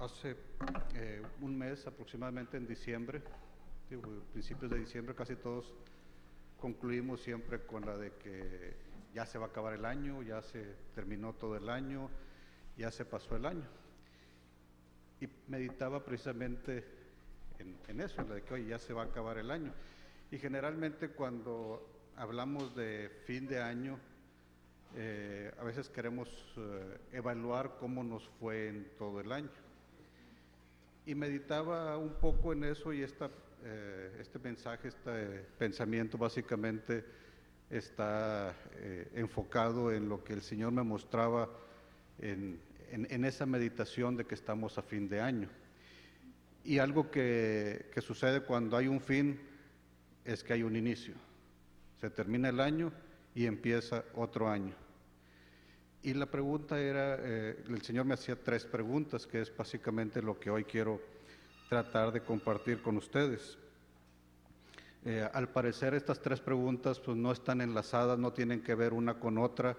hace eh, un mes, aproximadamente en diciembre, principios de diciembre, casi todos concluimos siempre con la de que ya se va a acabar el año, ya se terminó todo el año, ya se pasó el año. Y meditaba precisamente en, en eso, en la de que hoy ya se va a acabar el año. Y generalmente cuando hablamos de fin de año, eh, a veces queremos eh, evaluar cómo nos fue en todo el año. Y meditaba un poco en eso y esta, eh, este mensaje, este pensamiento básicamente está enfocado en lo que el Señor me mostraba en, en, esa meditación de que estamos a fin de año. Y algo que, que sucede cuando hay un fin es que hay un inicio. Se termina el año y empieza otro año. Y la pregunta era, eh, el Señor me hacía tres preguntas, que es básicamente lo que hoy quiero tratar de compartir con ustedes. Eh, al parecer estas tres preguntas pues no están enlazadas, no tienen que ver una con otra,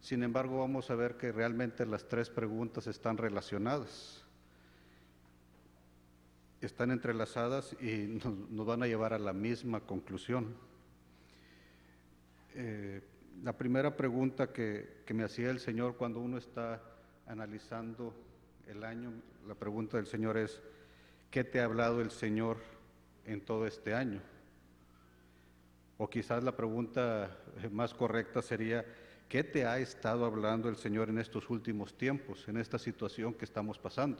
sin embargo vamos a ver que realmente las tres preguntas están relacionadas, están entrelazadas y nos, van a llevar a la misma conclusión. Eh, la primera pregunta que, me hacía el Señor cuando uno está analizando el año, la pregunta del Señor es, ¿qué te ha hablado el Señor en todo este año? O quizás la pregunta más correcta sería, ¿qué te ha estado hablando el Señor en estos últimos tiempos, en esta situación que estamos pasando?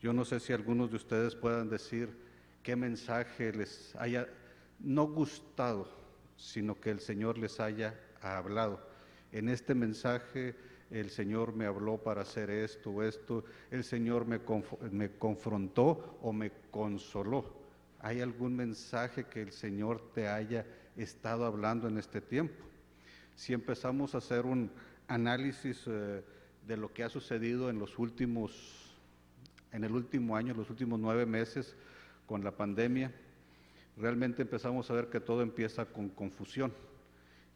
Yo no sé si algunos de ustedes puedan decir qué mensaje les haya no gustado sino que el Señor les haya hablado. En este mensaje el Señor me habló para hacer esto o esto, el Señor me, me confrontó o me consoló. ¿Hay algún mensaje que el Señor te haya estado hablando en este tiempo? Si empezamos a hacer un análisis eh, de lo que ha sucedido en los últimos, en el último año, los últimos nueve meses con la pandemia, realmente empezamos a ver que todo empieza con confusión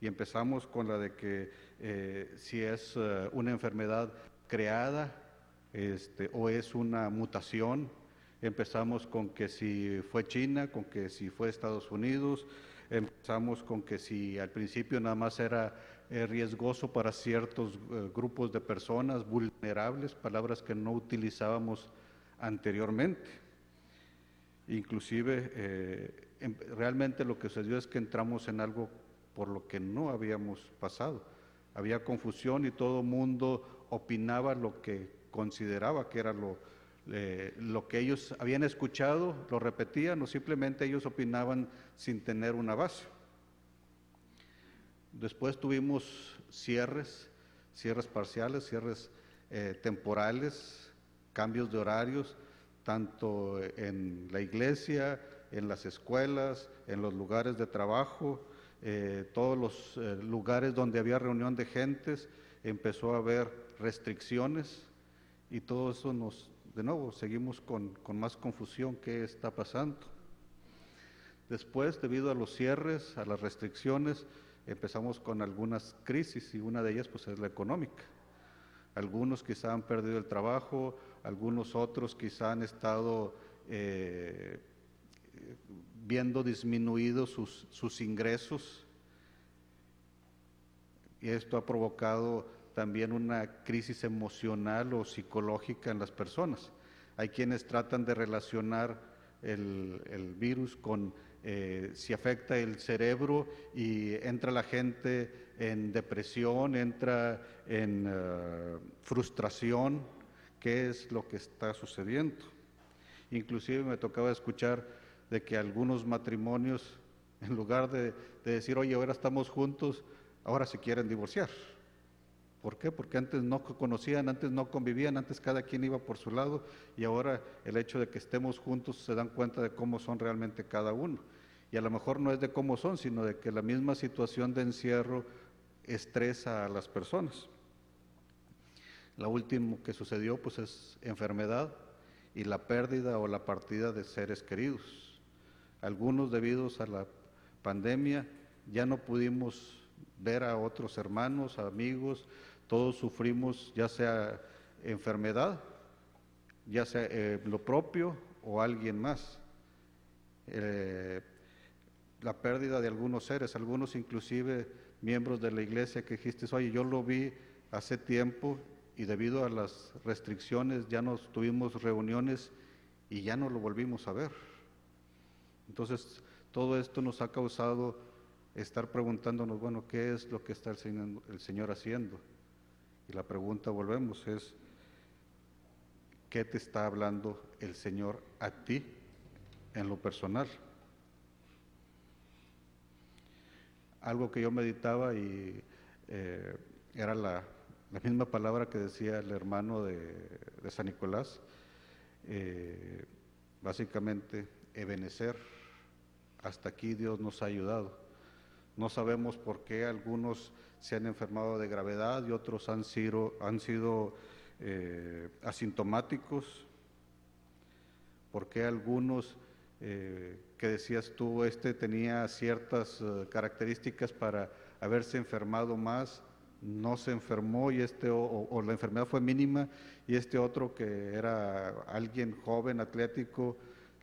y empezamos con la de que eh, si es eh, una enfermedad creada este, o es una mutación, empezamos con que si fue China, con que si fue Estados Unidos, empezamos con que si al principio nada más era eh, riesgoso para ciertos grupos de personas vulnerables, palabras que no utilizábamos anteriormente. Inclusive realmente lo que sucedió es que entramos en algo por lo que no habíamos pasado. Había confusión y todo mundo opinaba lo que consideraba que era lo, lo que ellos habían escuchado, lo repetían o simplemente ellos opinaban sin tener una base. Después tuvimos cierres, cierres parciales, cierres eh, temporales, cambios de horarios, tanto en la iglesia, en las escuelas, en los lugares de trabajo, eh, todos los eh, lugares donde había reunión de gentes, empezó a haber restricciones y todo eso nos, de nuevo, seguimos con, con más confusión qué está pasando. Después, debido a los cierres, a las restricciones, empezamos con algunas crisis y una de ellas pues es la económica. Algunos quizá han perdido el trabajo, algunos otros quizá han estado eh, viendo disminuidos sus, sus ingresos y esto ha provocado también una crisis emocional o psicológica en las personas. Hay quienes tratan de relacionar el, el virus con eh, si afecta el cerebro y entra la gente en depresión, entra en eh, frustración, ¿qué es lo que está sucediendo? Inclusive me tocaba escuchar de que algunos matrimonios, en lugar de, decir, oye, ahora estamos juntos, ahora se quieren divorciar. ¿Por qué? Porque antes no conocían, antes no convivían, antes cada quien iba por su lado y ahora el hecho de que estemos juntos se dan cuenta de cómo son realmente cada uno. Y a lo mejor no es de cómo son, sino de que la misma situación de encierro estresa a las personas. Lo último que sucedió pues es enfermedad y la pérdida o la partida de seres queridos. Algunos debido a la pandemia ya no pudimos ver a otros hermanos, amigos, todos sufrimos ya sea enfermedad ya sea eh, lo propio o alguien más. Eh, la pérdida de algunos seres, algunos inclusive miembros de la iglesia que dijiste, oye, yo lo vi hace tiempo y debido a las restricciones ya nos tuvimos reuniones y ya no lo volvimos a ver. Entonces, todo esto nos ha causado estar preguntándonos, bueno, ¿qué es lo que está el Señor, el Señor haciendo? Y la pregunta, volvemos, es, ¿qué te está hablando el Señor a ti en lo personal? Algo que yo meditaba y eh, era la, misma palabra que decía el hermano de, de San Nicolás, eh, básicamente, ebenecer, hasta aquí Dios nos ha ayudado. No sabemos por qué algunos se han enfermado de gravedad y otros han sido, han sido eh, asintomáticos, por qué algunos eh, que decías tú, este tenía ciertas uh, características para haberse enfermado más, no se enfermó y este o, la enfermedad fue mínima y este otro que era alguien joven, atlético,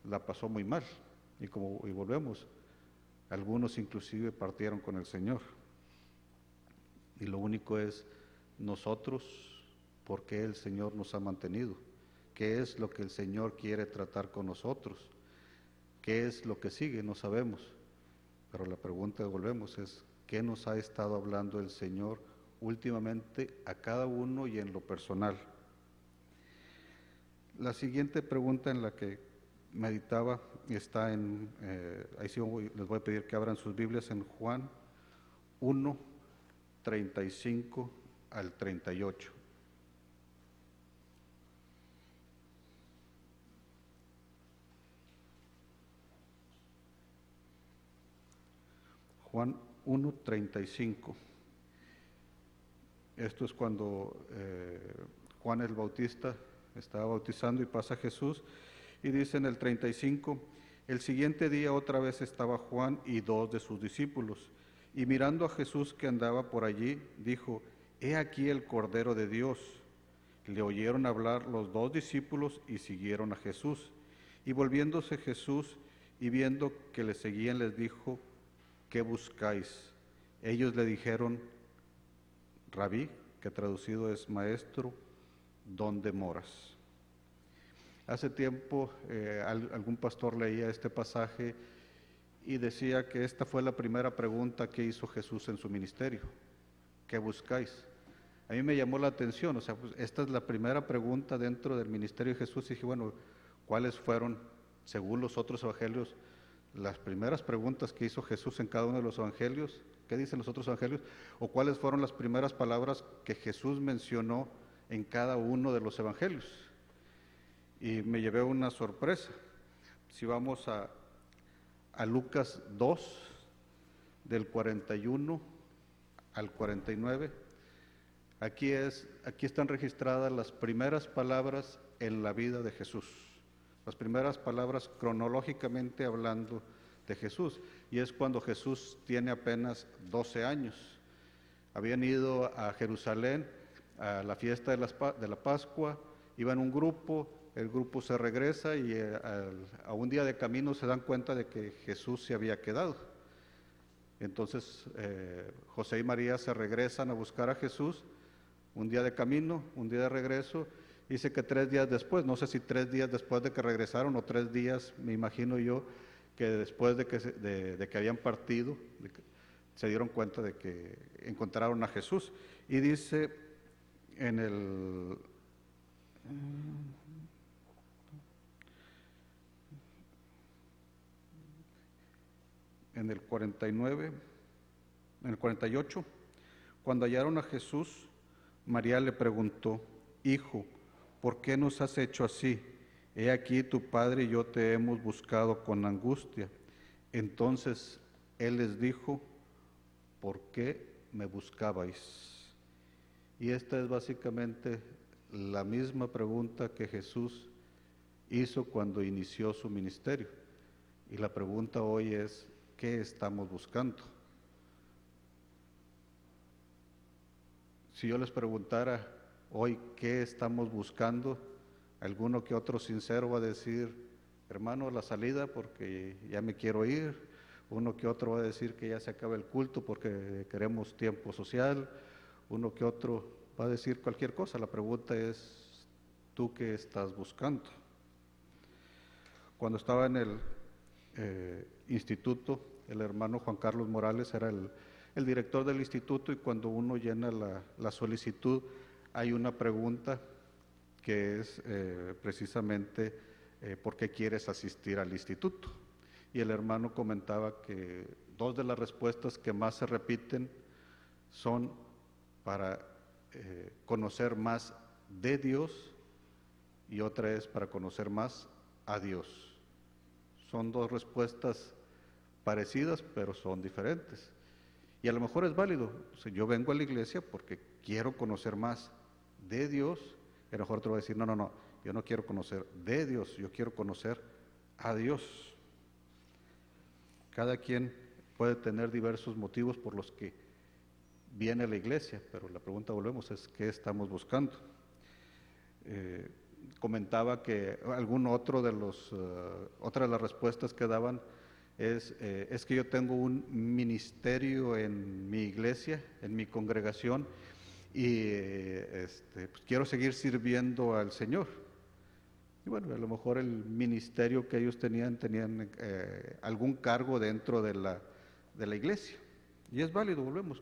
la pasó muy mal. Y como y volvemos, algunos inclusive partieron con el Señor. Y lo único es nosotros, ¿por qué el Señor nos ha mantenido? ¿Qué es lo que el Señor quiere tratar con nosotros? ¿Qué es lo que sigue? No sabemos. Pero la pregunta volvemos es, ¿qué nos ha estado hablando el Señor últimamente a cada uno y en lo personal? La siguiente pregunta en la que meditaba está en, eh, ahí sí les voy a pedir que abran sus Biblias en Juan 1, 35 al 38. Juan 1, 35. Esto es cuando eh, Juan el Bautista estaba bautizando y pasa Jesús y dice en el 35, el siguiente día otra vez estaba Juan y dos de sus discípulos, y mirando a Jesús que andaba por allí, dijo, He aquí el Cordero de Dios. Le oyeron hablar los dos discípulos y siguieron a Jesús. Y volviéndose Jesús y viendo que le seguían, les dijo, ¿qué buscáis? Ellos le dijeron, Rabí, que traducido es maestro, ¿dónde moras? Hace tiempo eh, algún pastor leía este pasaje y decía que esta fue la primera pregunta que hizo Jesús en su ministerio. ¿Qué buscáis? A mí me llamó la atención, o sea, pues esta es la primera pregunta dentro del ministerio de Jesús y dije, bueno, ¿cuáles fueron, según los otros evangelios, las primeras preguntas que hizo Jesús en cada uno de los evangelios? ¿Qué dicen los otros evangelios? ¿O cuáles fueron las primeras palabras que Jesús mencionó en cada uno de los evangelios? Y me llevé una sorpresa. Si vamos a, a Lucas 2, del 41 al 49, aquí, es, aquí están registradas las primeras palabras en la vida de Jesús, las primeras palabras cronológicamente hablando de Jesús, y es cuando Jesús tiene apenas 12 años. Habían ido a Jerusalén a la fiesta de, las, de la Pascua, iban un grupo, el grupo se regresa y eh, a, un día de camino se dan cuenta de que Jesús se había quedado. Entonces eh, José y María se regresan a buscar a Jesús, un día de camino, un día de regreso. Dice que tres días después, no sé si tres días después de que regresaron o tres días, me imagino yo, que después de que, de, que habían partido, se dieron cuenta de que encontraron a Jesús. Y dice en el... en el 49, en el 48, cuando hallaron a Jesús, María le preguntó, Hijo, ¿por qué nos has hecho así? He aquí tu padre y yo te hemos buscado con angustia. Entonces él les dijo, ¿por qué me buscabais? Y esta es básicamente la misma pregunta que Jesús hizo cuando inició su ministerio. Y la pregunta hoy es, ¿qué estamos buscando? Si yo les preguntara hoy qué estamos buscando, Alguno que otro sincero va a decir, hermano, la salida porque ya me quiero ir. Uno que otro va a decir que ya se acaba el culto porque queremos tiempo social. Uno que otro va a decir cualquier cosa. La pregunta es, ¿tú qué estás buscando? Cuando estaba en el eh, instituto, el hermano Juan Carlos Morales era el, director del instituto y cuando uno llena la, solicitud hay una pregunta que es eh, precisamente eh, por qué quieres asistir al instituto. Y el hermano comentaba que dos de las respuestas que más se repiten son para eh, conocer más de Dios y otra es para conocer más a Dios. Son dos respuestas parecidas, pero son diferentes. Y a lo mejor es válido. yo vengo a la iglesia porque quiero conocer más de Dios. Y a lo mejor te va a decir, no, no, no, yo no quiero conocer de Dios, yo quiero conocer a Dios. Cada quien puede tener diversos motivos por los que viene a la iglesia, pero la pregunta, volvemos, es ¿qué estamos buscando? Eh, comentaba que algún otro de los, uh, otra de las respuestas que daban es, eh, es que yo tengo un ministerio en mi iglesia, en mi congregación, y eh, este, pues, quiero seguir sirviendo al Señor. Y bueno, a lo mejor el ministerio que ellos tenían, tenían eh, algún cargo dentro de la, de la iglesia. Y es válido, volvemos.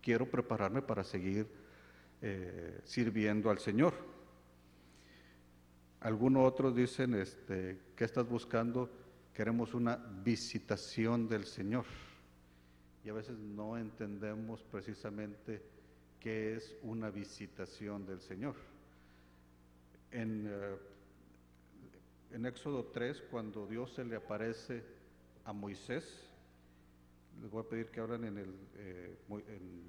Quiero prepararme para seguir sirviendo al Señor. Algunos otros dicen, este, ¿qué estás buscando? Queremos una visitación del Señor. Y a veces no entendemos precisamente qué es una visitación del Señor. En, eh, Éxodo 3, cuando Dios se le aparece a Moisés, les voy a pedir que hablen en, el, eh, en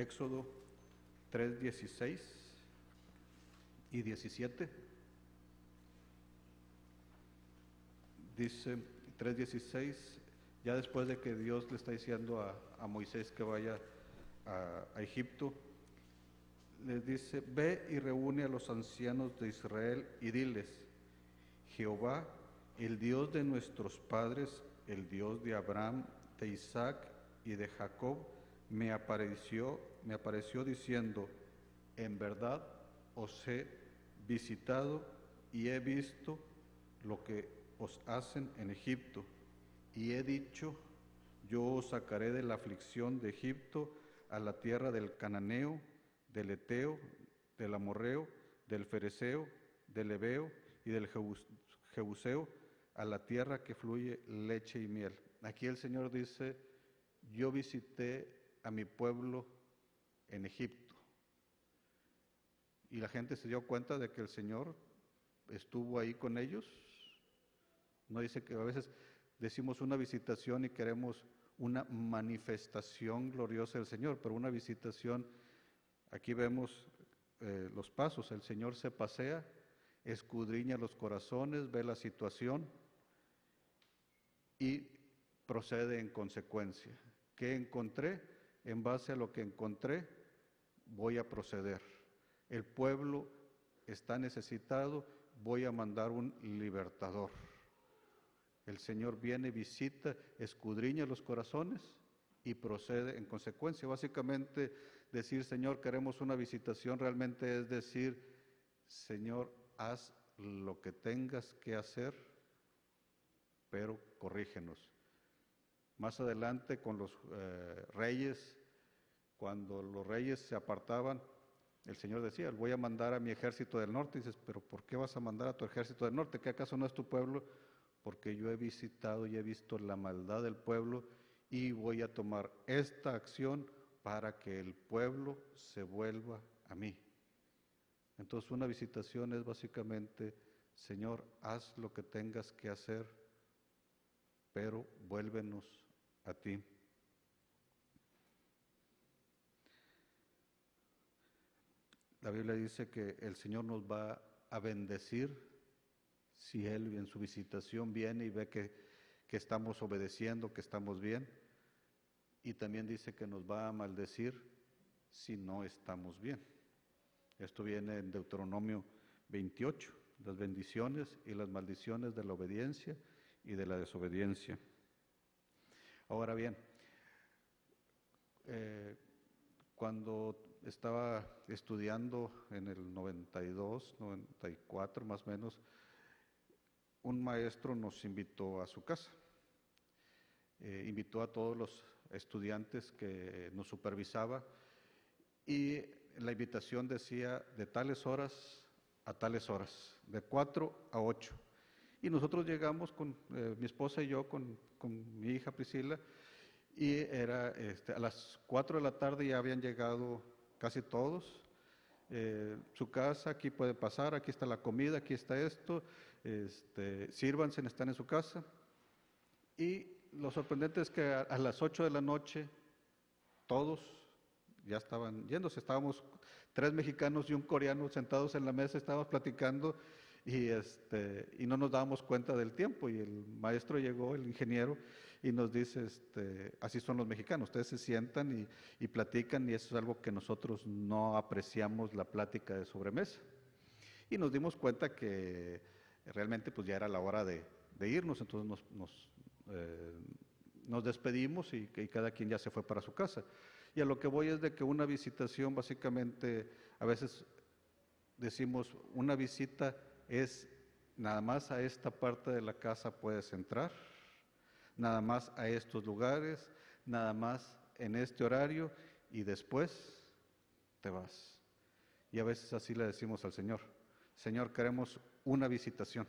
Éxodo 3, 16 y 17. Dice 3.16, ya después de que Dios le está diciendo a, Moisés que vaya a, Egipto, les dice, ve y reúne a los ancianos de Israel y diles, Jehová, el Dios de nuestros padres, el Dios de Abraham, de Isaac y de Jacob, me apareció, me apareció diciendo, en verdad os he visitado y he visto lo que os hacen en Egipto. Y he dicho, yo os sacaré de la aflicción de Egipto a la tierra del cananeo, del eteo, del amorreo, del fereceo, del ebeo y del jebuseo, a la tierra que fluye leche y miel. Aquí el Señor dice, yo visité a mi pueblo en Egipto. Y la gente se dio cuenta de que el Señor estuvo ahí con ellos no dice que a veces decimos una visitación y queremos una manifestación gloriosa del Señor, pero una visitación, aquí vemos eh, los pasos, el Señor se pasea, escudriña los corazones, ve la situación y procede en consecuencia. ¿Qué encontré? En base a lo que encontré, voy a proceder. El pueblo está necesitado, voy a mandar un libertador. El Señor viene, visita, escudriña los corazones y procede en consecuencia. Básicamente decir, Señor, queremos una visitación, realmente es decir, Señor, haz lo que tengas que hacer, pero corrígenos. Más adelante con los eh, reyes, cuando los reyes se apartaban, el Señor decía, voy a mandar a mi ejército del norte. Y dices, pero ¿por qué vas a mandar a tu ejército del norte? ¿Qué acaso no es tu pueblo? Porque yo he visitado y he visto la maldad del pueblo y voy a tomar esta acción para que el pueblo se vuelva a mí. Entonces una visitación es básicamente, Señor, haz lo que tengas que hacer, pero vuélvenos a ti. La Biblia dice que el Señor nos va a bendecir si Él en su visitación viene y ve que, que estamos obedeciendo, que estamos bien. Y también dice que nos va a maldecir si no estamos bien. Esto viene en Deuteronomio 28, las bendiciones y las maldiciones de la obediencia y de la desobediencia. Ahora bien, eh, cuando estaba estudiando en el 92, 94 más o menos, un maestro nos invitó a su casa. Eh, invitó a todos los estudiantes que nos supervisaba y la invitación decía de tales horas a tales horas, de 4 a 8. Y nosotros llegamos con eh, mi esposa y yo, con, mi hija Priscila, y era este, a las 4 de la tarde ya habían llegado casi todos. Eh, su casa, aquí puede pasar, aquí está la comida, aquí está esto, este, sírvanse, están en su casa. Y lo sorprendente es que a, a las 8 de la noche todos ya estaban yéndose, estábamos tres mexicanos y un coreano sentados en la mesa, estábamos platicando y, este, y no nos dábamos cuenta del tiempo. Y el maestro llegó, el ingeniero, y nos dice, este, así son los mexicanos, ustedes se sientan y, y platican y eso es algo que nosotros no apreciamos la plática de sobremesa. Y nos dimos cuenta que realmente pues ya era la hora de, irnos, entonces eh, nos despedimos y, y cada quien ya se fue para su casa. Y a lo que voy es de que una visitación básicamente, a veces decimos, una visita es nada más a esta parte de la casa puedes entrar, nada más a estos lugares, nada más en este horario y después te vas. Y a veces así le decimos al Señor, Señor, queremos una visitación.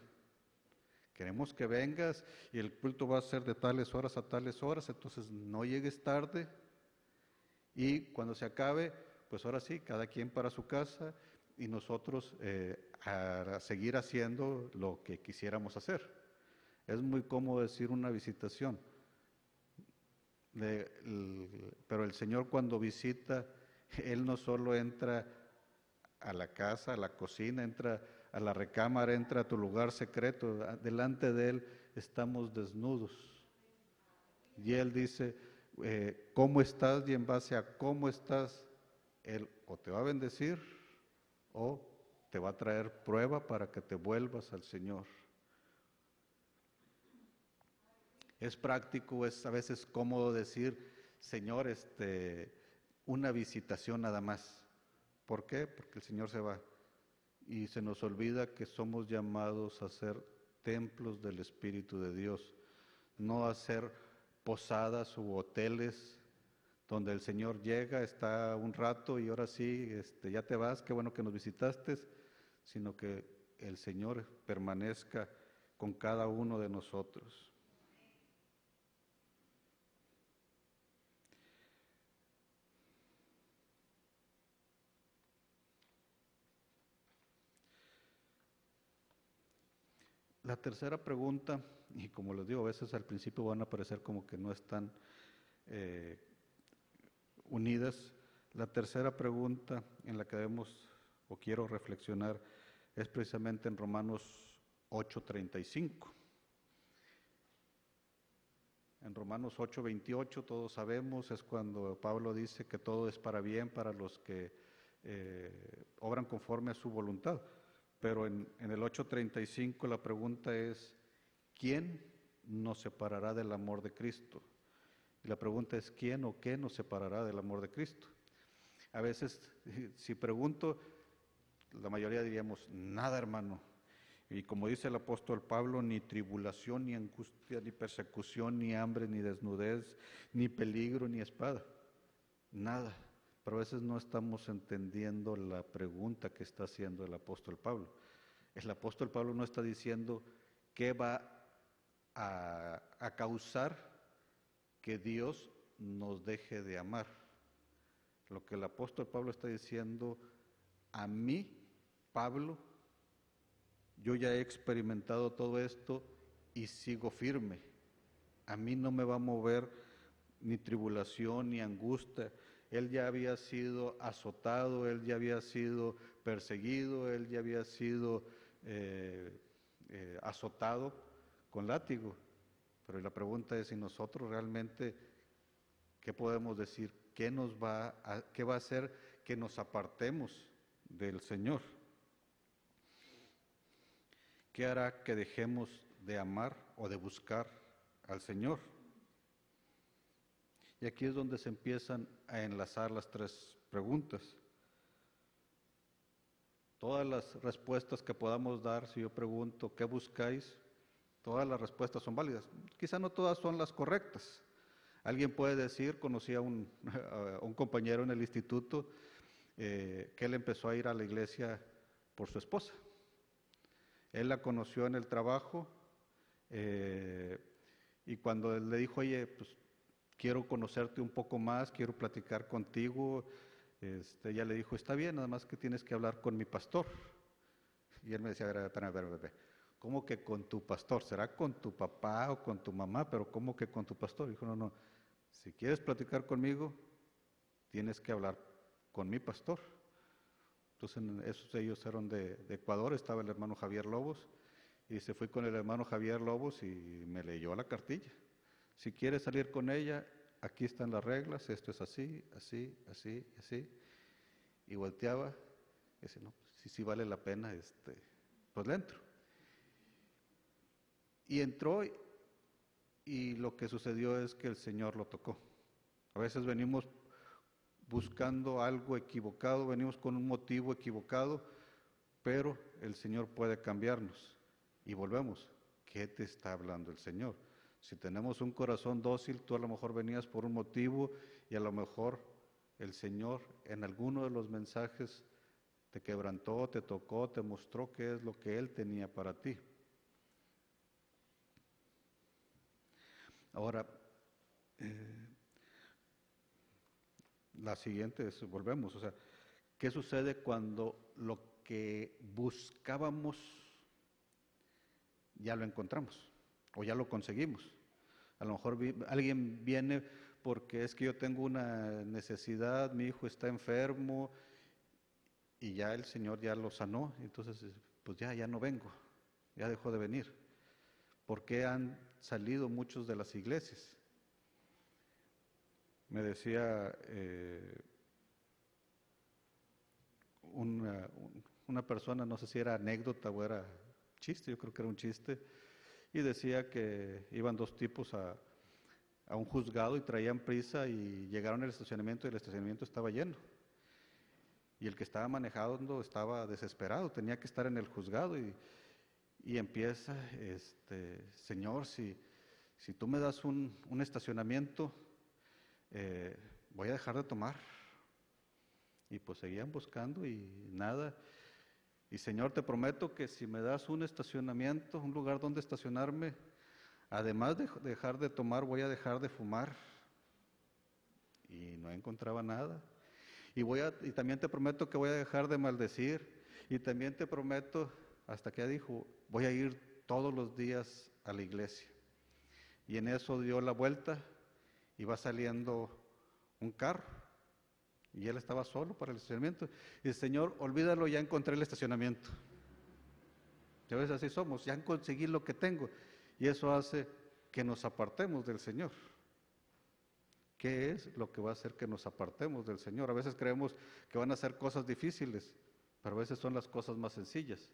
Queremos que vengas y el culto va a ser de tales horas a tales horas, entonces no llegues tarde, y cuando se acabe, pues ahora sí, cada quien para su casa y nosotros eh, a seguir haciendo lo que quisiéramos hacer. Es muy cómodo decir una visitación, pero el Señor cuando visita, Él no solo entra a la casa, a la cocina, entra a la recámara, entra a tu lugar secreto, delante de Él estamos desnudos. Y Él dice, eh, cómo estás y en base a cómo estás, Él o te va a bendecir o te va a traer prueba para que te vuelvas al Señor. Es práctico, es a veces cómodo decir, Señor, este, una visitación nada más. ¿Por qué? Porque el Señor se va. Y se nos olvida que somos llamados a ser templos del Espíritu de Dios, no a ser posadas u hoteles donde el Señor llega, está un rato y ahora sí, este, ya te vas, qué bueno que nos visitaste, sino que el Señor permanezca con cada uno de nosotros. La tercera pregunta, y como les digo, a veces al principio van a parecer como que no están eh, unidas. La tercera pregunta en la que debemos o quiero reflexionar es precisamente en Romanos 8:35. En Romanos 8:28 todos sabemos, es cuando Pablo dice que todo es para bien para los que eh, obran conforme a su voluntad. Pero en, en el 8.35 la pregunta es, ¿quién nos separará del amor de Cristo? Y la pregunta es, ¿quién o qué nos separará del amor de Cristo? A veces, si pregunto, la mayoría diríamos, nada hermano. Y como dice el apóstol Pablo, ni tribulación, ni angustia, ni persecución, ni hambre, ni desnudez, ni peligro, ni espada. Nada. Pero a veces no estamos entendiendo la pregunta que está haciendo el apóstol Pablo. El apóstol Pablo no está diciendo qué va a, a causar que Dios nos deje de amar. Lo que el apóstol Pablo está diciendo, a mí, Pablo, yo ya he experimentado todo esto y sigo firme. A mí no me va a mover ni tribulación ni angustia, él ya había sido azotado, él ya había sido perseguido, él ya había sido eh, eh, azotado con látigo. Pero la pregunta es si nosotros realmente, ¿qué podemos decir? ¿Qué nos va a, qué va a hacer que nos apartemos del Señor? ¿qué hará que dejemos de amar o de buscar al Señor? Y aquí es donde se empiezan a enlazar las tres preguntas. Todas las respuestas que podamos dar, si yo pregunto, ¿qué buscáis? Todas las respuestas son válidas. Quizá no todas son las correctas. Alguien puede decir, conocí a un, un compañero en el instituto, eh, que él empezó a ir a la iglesia por su esposa. Él la conoció en el trabajo eh, y cuando él le dijo, oye, pues quiero conocerte un poco más, quiero platicar contigo, este, ella le dijo, está bien, nada más que tienes que hablar con mi pastor. Y él me decía, a ver, a ver, a ver, a ¿cómo que con tu pastor? ¿Será con tu papá o con tu mamá? Pero ¿cómo que con tu pastor? dijo, no, no, si quieres platicar conmigo, tienes que hablar con mi pastor. Entonces esos ellos eran de, Ecuador, estaba el hermano Javier Lobos, y se fue con el hermano Javier Lobos y me leyó la cartilla. Si quieres salir con ella, aquí están las reglas, esto es así, así, así, así. Y volteaba y dice, no, si pues sí, vale la pena, este, pues le entro. Y entró y lo que sucedió es que el Señor lo tocó. A veces venimos buscando algo equivocado, venimos con un motivo equivocado, pero el Señor puede cambiarnos. Y volvemos, ¿qué te está hablando el Señor? Si tenemos un corazón dócil, tú a lo mejor venías por un motivo y a lo mejor el Señor en alguno de los mensajes te quebrantó, te tocó, te mostró qué es lo que Él tenía para ti. Ahora, eh, la siguiente es, volvemos, o sea, ¿qué sucede cuando lo que buscábamos ya lo encontramos? O ya lo conseguimos. A lo mejor alguien viene porque es que yo tengo una necesidad, mi hijo está enfermo y ya el Señor ya lo sanó, entonces pues ya, ya no vengo, ya dejó de venir. ¿Por qué han salido muchos de las iglesias? Me decía eh, una, una persona, no sé si era anécdota o era chiste, yo creo que era un chiste, y decía que iban dos tipos a, a un juzgado y traían prisa y llegaron al estacionamiento y el estacionamiento estaba lleno. Y el que estaba manejando estaba desesperado, tenía que estar en el juzgado y, y empieza, este, Señor, si, si tú me das un, un estacionamiento, eh, voy a dejar de tomar. Y pues seguían buscando y nada. Y Señor, te prometo que si me das un estacionamiento, un lugar donde estacionarme, además de dejar de tomar, voy a dejar de fumar. Y no encontraba nada. Y, voy a, y también te prometo que voy a dejar de maldecir. Y también te prometo, hasta que dijo, voy a ir todos los días a la iglesia. Y en eso dio la vuelta y va saliendo un carro. Y él estaba solo para el estacionamiento. Y el Señor, olvídalo, ya encontré el estacionamiento. A veces así somos, ya conseguí lo que tengo. Y eso hace que nos apartemos del Señor. ¿Qué es lo que va a hacer que nos apartemos del Señor? A veces creemos que van a ser cosas difíciles, pero a veces son las cosas más sencillas.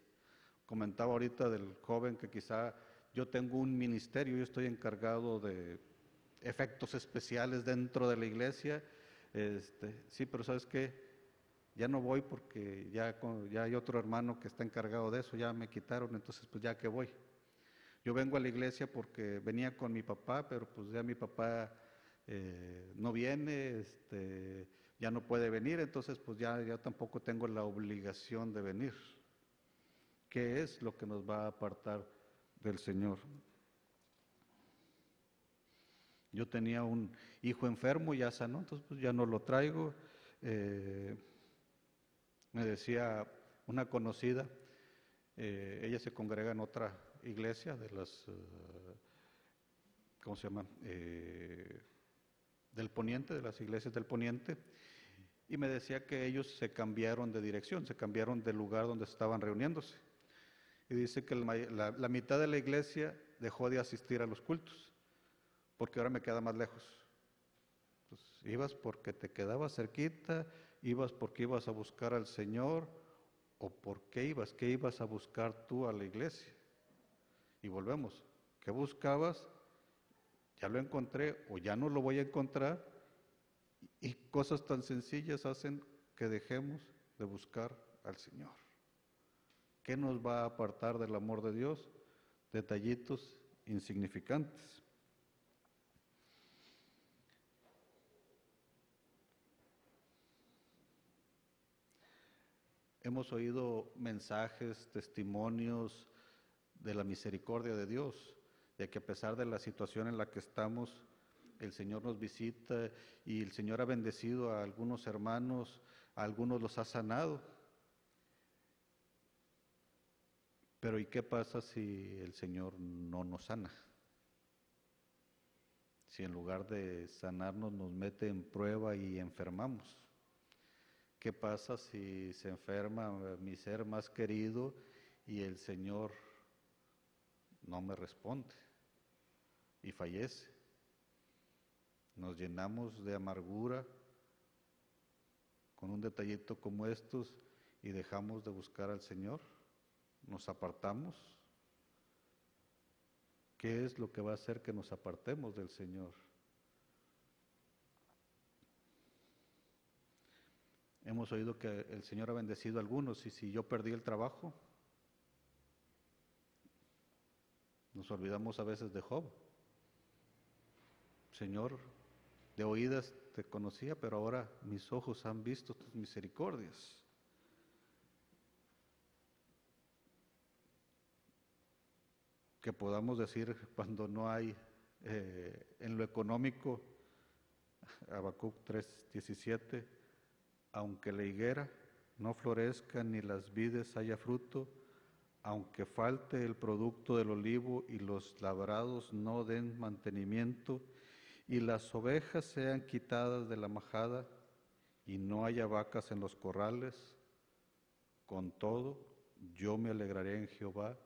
Comentaba ahorita del joven que quizá yo tengo un ministerio, yo estoy encargado de efectos especiales dentro de la iglesia este, sí, pero ¿sabes qué? Ya no voy porque ya, ya hay otro hermano que está encargado de eso, ya me quitaron, entonces pues ya que voy. Yo vengo a la iglesia porque venía con mi papá, pero pues ya mi papá eh, no viene, este, ya no puede venir, entonces pues ya, ya tampoco tengo la obligación de venir. ¿Qué es lo que nos va a apartar del Señor? Yo tenía un hijo enfermo, ya sanó, entonces pues ya no lo traigo. Eh, me decía una conocida, eh, ella se congrega en otra iglesia de las, eh, ¿cómo se llama? del Poniente, de las iglesias del Poniente, y me decía que ellos se cambiaron de dirección, se cambiaron del lugar donde estaban reuniéndose. Y dice que la, la mitad de la iglesia dejó de asistir a los cultos porque ahora me queda más lejos. Pues ibas porque te quedaba cerquita, ibas porque ibas a buscar al Señor, o por qué ibas, qué ibas a buscar tú a la iglesia. Y volvemos. ¿Qué buscabas? Ya lo encontré o ya no lo voy a encontrar. Y cosas tan sencillas hacen que dejemos de buscar al Señor. ¿Qué nos va a apartar del amor de Dios? Detallitos insignificantes. Hemos oído mensajes, testimonios de la misericordia de Dios, de que a pesar de la situación en la que estamos, el Señor nos visita y el Señor ha bendecido a algunos hermanos, a algunos los ha sanado. Pero ¿y qué pasa si el Señor no nos sana? Si en lugar de sanarnos nos mete en prueba y enfermamos. ¿Qué pasa si se enferma mi ser más querido y el Señor no me responde y fallece? Nos llenamos de amargura con un detallito como estos y dejamos de buscar al Señor, nos apartamos. ¿Qué es lo que va a hacer que nos apartemos del Señor? Hemos oído que el Señor ha bendecido a algunos y si yo perdí el trabajo, nos olvidamos a veces de Job. Señor, de oídas te conocía, pero ahora mis ojos han visto tus misericordias. Que podamos decir cuando no hay eh, en lo económico, Habacuc 3:17, aunque la higuera no florezca ni las vides haya fruto, aunque falte el producto del olivo y los labrados no den mantenimiento, y las ovejas sean quitadas de la majada, y no haya vacas en los corrales, con todo yo me alegraré en Jehová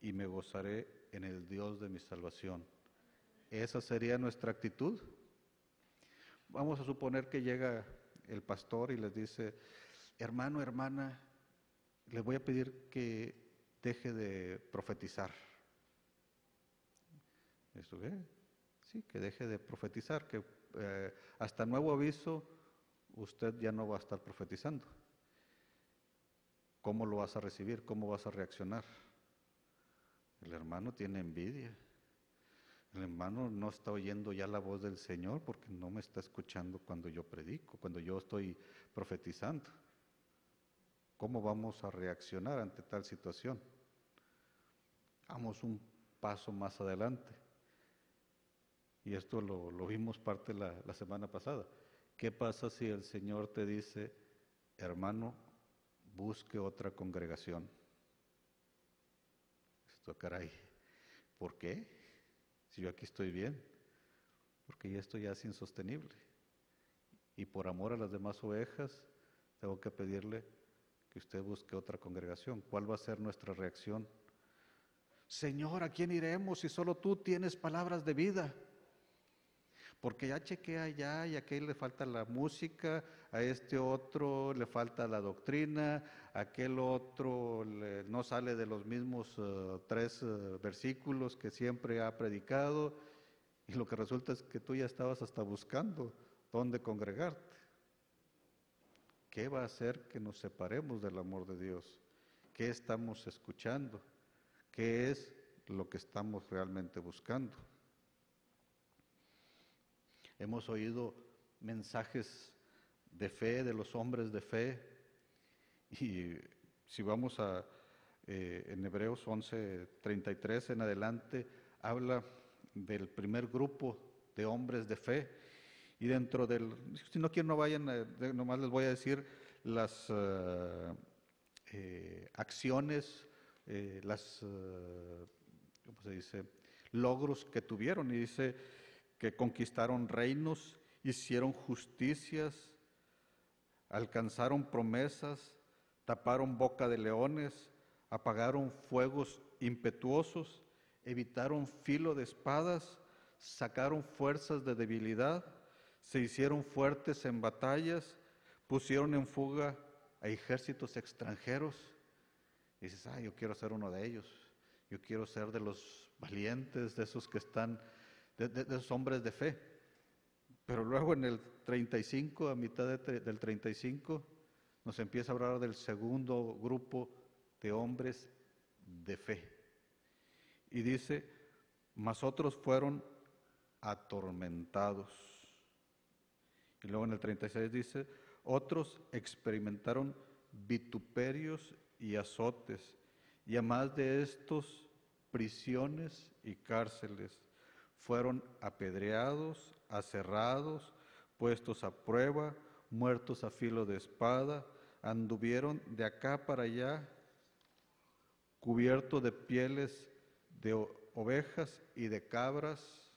y me gozaré en el Dios de mi salvación. Esa sería nuestra actitud. Vamos a suponer que llega el pastor y les dice, hermano, hermana, le voy a pedir que deje de profetizar. ¿Esto qué? Sí, que deje de profetizar, que eh, hasta nuevo aviso usted ya no va a estar profetizando. ¿Cómo lo vas a recibir? ¿Cómo vas a reaccionar? El hermano tiene envidia. El hermano no está oyendo ya la voz del Señor porque no me está escuchando cuando yo predico, cuando yo estoy profetizando. ¿Cómo vamos a reaccionar ante tal situación? Vamos un paso más adelante. Y esto lo, vimos parte la, la semana pasada. ¿Qué pasa si el Señor te dice, hermano, busque otra congregación? Esto, caray, ¿por qué? Yo aquí estoy bien, porque esto ya es insostenible. Y por amor a las demás ovejas, tengo que pedirle que usted busque otra congregación. ¿Cuál va a ser nuestra reacción? Señor, ¿a quién iremos si solo tú tienes palabras de vida? Porque ya chequea allá y a aquel le falta la música, a este otro le falta la doctrina, a aquel otro no sale de los mismos eh, tres eh, versículos que siempre ha predicado. Y lo que resulta es que tú ya estabas hasta buscando dónde congregarte. ¿Qué va a hacer que nos separemos del amor de Dios? ¿Qué estamos escuchando? ¿Qué es lo que estamos realmente buscando? Hemos oído mensajes de fe de los hombres de fe. Y si vamos a eh, en Hebreos 11:33 en adelante habla del primer grupo de hombres de fe. Y dentro del si no quieren no vayan eh, nomás les voy a decir las eh, acciones las ¿cómo se dice? logros que tuvieron. Y dice que conquistaron reinos, hicieron justicias, alcanzaron promesas, taparon boca de leones, apagaron fuegos impetuosos, evitaron filo de espadas, sacaron fuerzas de debilidad, se hicieron fuertes en batallas, pusieron en fuga a ejércitos extranjeros. Y dices, ah, yo quiero ser uno de ellos. Yo quiero ser de los valientes, de esos que están, de, de, esos hombres de fe. Pero luego en el 35, a mitad de, del 35, nos empieza a hablar del segundo grupo de hombres de fe. Y dice, mas otros fueron atormentados. Y luego en el 36 dice, otros experimentaron vituperios y azotes, y además de estos, prisiones y cárceles. Fueron apedreados, aserrados, puestos a prueba, muertos a filo de espada, anduvieron de acá para allá, cubiertos de pieles de ovejas y de cabras,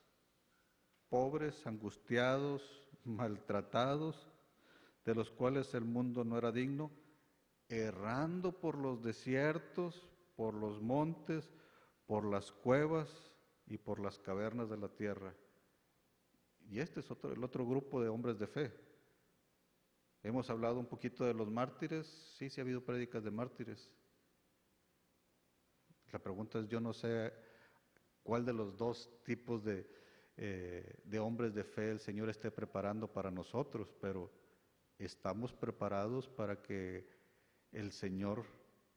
pobres, angustiados, maltratados, de los cuales el mundo no era digno, errando por los desiertos, por los montes, por las cuevas y por las cavernas de la tierra. Y este es otro, el otro grupo de hombres de fe. Hemos hablado un poquito de los mártires, sí, sí ha habido prédicas de mártires. La pregunta es, yo no sé cuál de los dos tipos de, eh, de hombres de fe el Señor esté preparando para nosotros, pero estamos preparados para que el Señor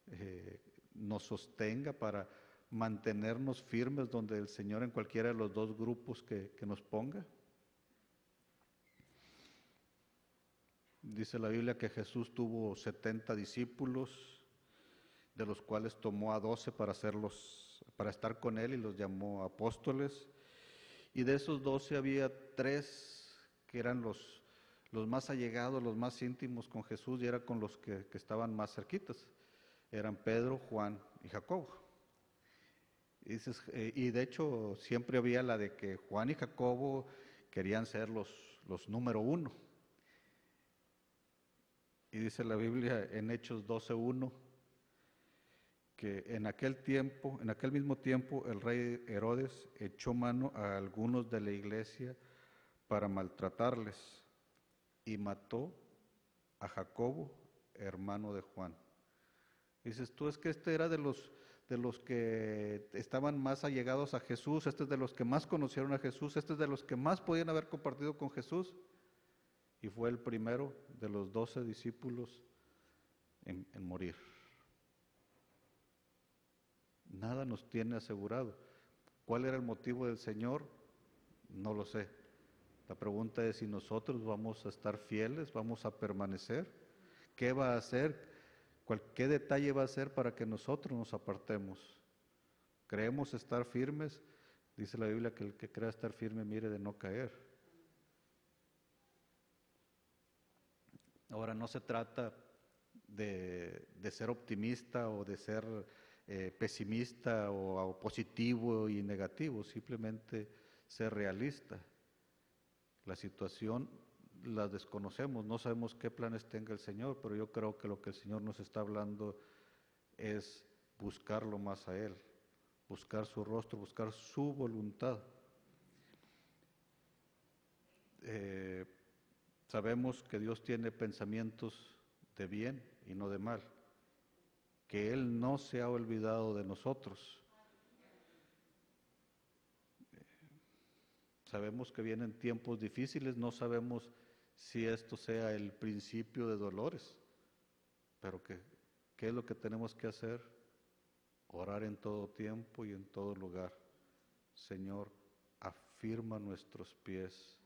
eh, nos sostenga, para mantenernos firmes donde el Señor en cualquiera de los dos grupos que, que nos ponga. Dice la Biblia que Jesús tuvo 70 discípulos, de los cuales tomó a 12 para, hacerlos, para estar con él y los llamó apóstoles. Y de esos 12 había tres que eran los los más allegados, los más íntimos con Jesús y era con los que, estaban más cerquitas. Eran Pedro, Juan y Jacobo. Eh, y, de hecho siempre había la de que Juan y Jacobo querían ser los, los número uno. Y dice la Biblia en Hechos 12.1 que en aquel tiempo, en aquel mismo tiempo, el rey Herodes echó mano a algunos de la iglesia para maltratarles y mató a Jacobo, hermano de Juan. Dices tú, es que este era de los, de los que estaban más allegados a Jesús, este es de los que más conocieron a Jesús, este es de los que más podían haber compartido con Jesús. Y fue el primero de los doce discípulos en, en morir. Nada nos tiene asegurado. ¿Cuál era el motivo del Señor? No lo sé. La pregunta es si nosotros vamos a estar fieles, vamos a permanecer. ¿Qué va a hacer? ¿Qué detalle va a hacer para que nosotros nos apartemos? ¿Creemos estar firmes? Dice la Biblia que el que crea estar firme mire de no caer. Ahora no se trata de, ser optimista o de ser eh, pesimista o positivo y negativo, simplemente ser realista. La situación la desconocemos, no sabemos qué planes tenga el Señor, pero yo creo que lo que el Señor nos está hablando es buscarlo más a Él, buscar su rostro, buscar su voluntad. Eh, sabemos que Dios tiene pensamientos de bien y no de mal, que Él no se ha olvidado de nosotros. Sabemos que vienen tiempos difíciles, no sabemos si esto sea el principio de dolores, pero que, ¿qué es lo que tenemos que hacer? Orar en todo tiempo y en todo lugar. Señor, afirma nuestros pies.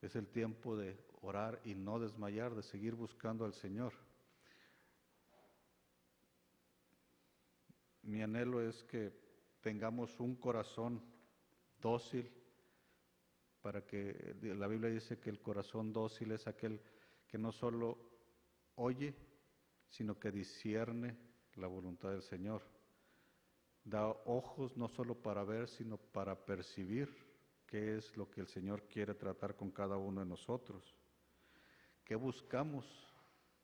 Es el tiempo de orar y no desmayar, de seguir buscando al Señor. Mi anhelo es que tengamos un corazón dócil, para que la Biblia dice que el corazón dócil es aquel que no solo oye, sino que discierne la voluntad del Señor. Da ojos no solo para ver, sino para percibir qué es lo que el Señor quiere tratar con cada uno de nosotros. ¿Qué buscamos?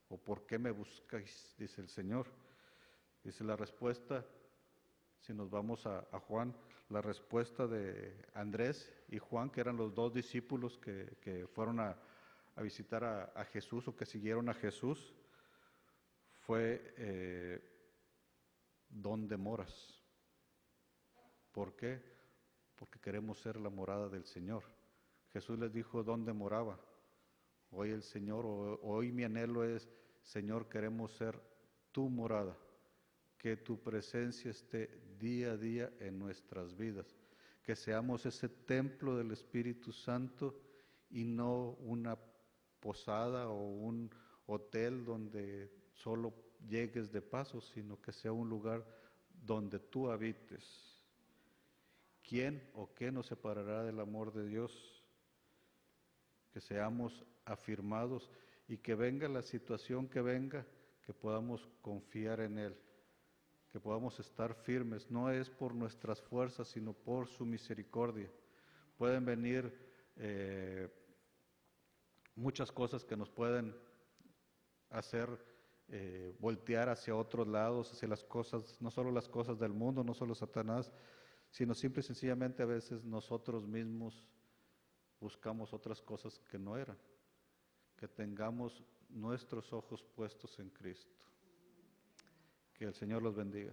¿O por qué me buscáis? Dice el Señor. Dice la respuesta, si nos vamos a, Juan, la respuesta de Andrés y Juan, que eran los dos discípulos que, fueron a, visitar a, Jesús o que siguieron a Jesús, fue, eh, ¿dónde moras? ¿Por qué? Porque queremos ser la morada del Señor. Jesús les dijo dónde moraba. Hoy el Señor, hoy mi anhelo es, Señor, queremos ser tu morada, que tu presencia esté día a día en nuestras vidas, que seamos ese templo del Espíritu Santo y no una posada o un hotel donde solo llegues de paso, sino que sea un lugar donde tú habites. ¿Quién o qué nos separará del amor de Dios? Que seamos afirmados y que venga la situación que venga, que podamos confiar en Él, que podamos estar firmes. No es por nuestras fuerzas, sino por su misericordia. Pueden venir eh, muchas cosas que nos pueden hacer eh, voltear hacia otros lados, hacia las cosas, no solo las cosas del mundo, no solo Satanás, sino simple y sencillamente a veces nosotros mismos buscamos otras cosas que no eran. Que tengamos nuestros ojos puestos en Cristo. Que el Señor los bendiga.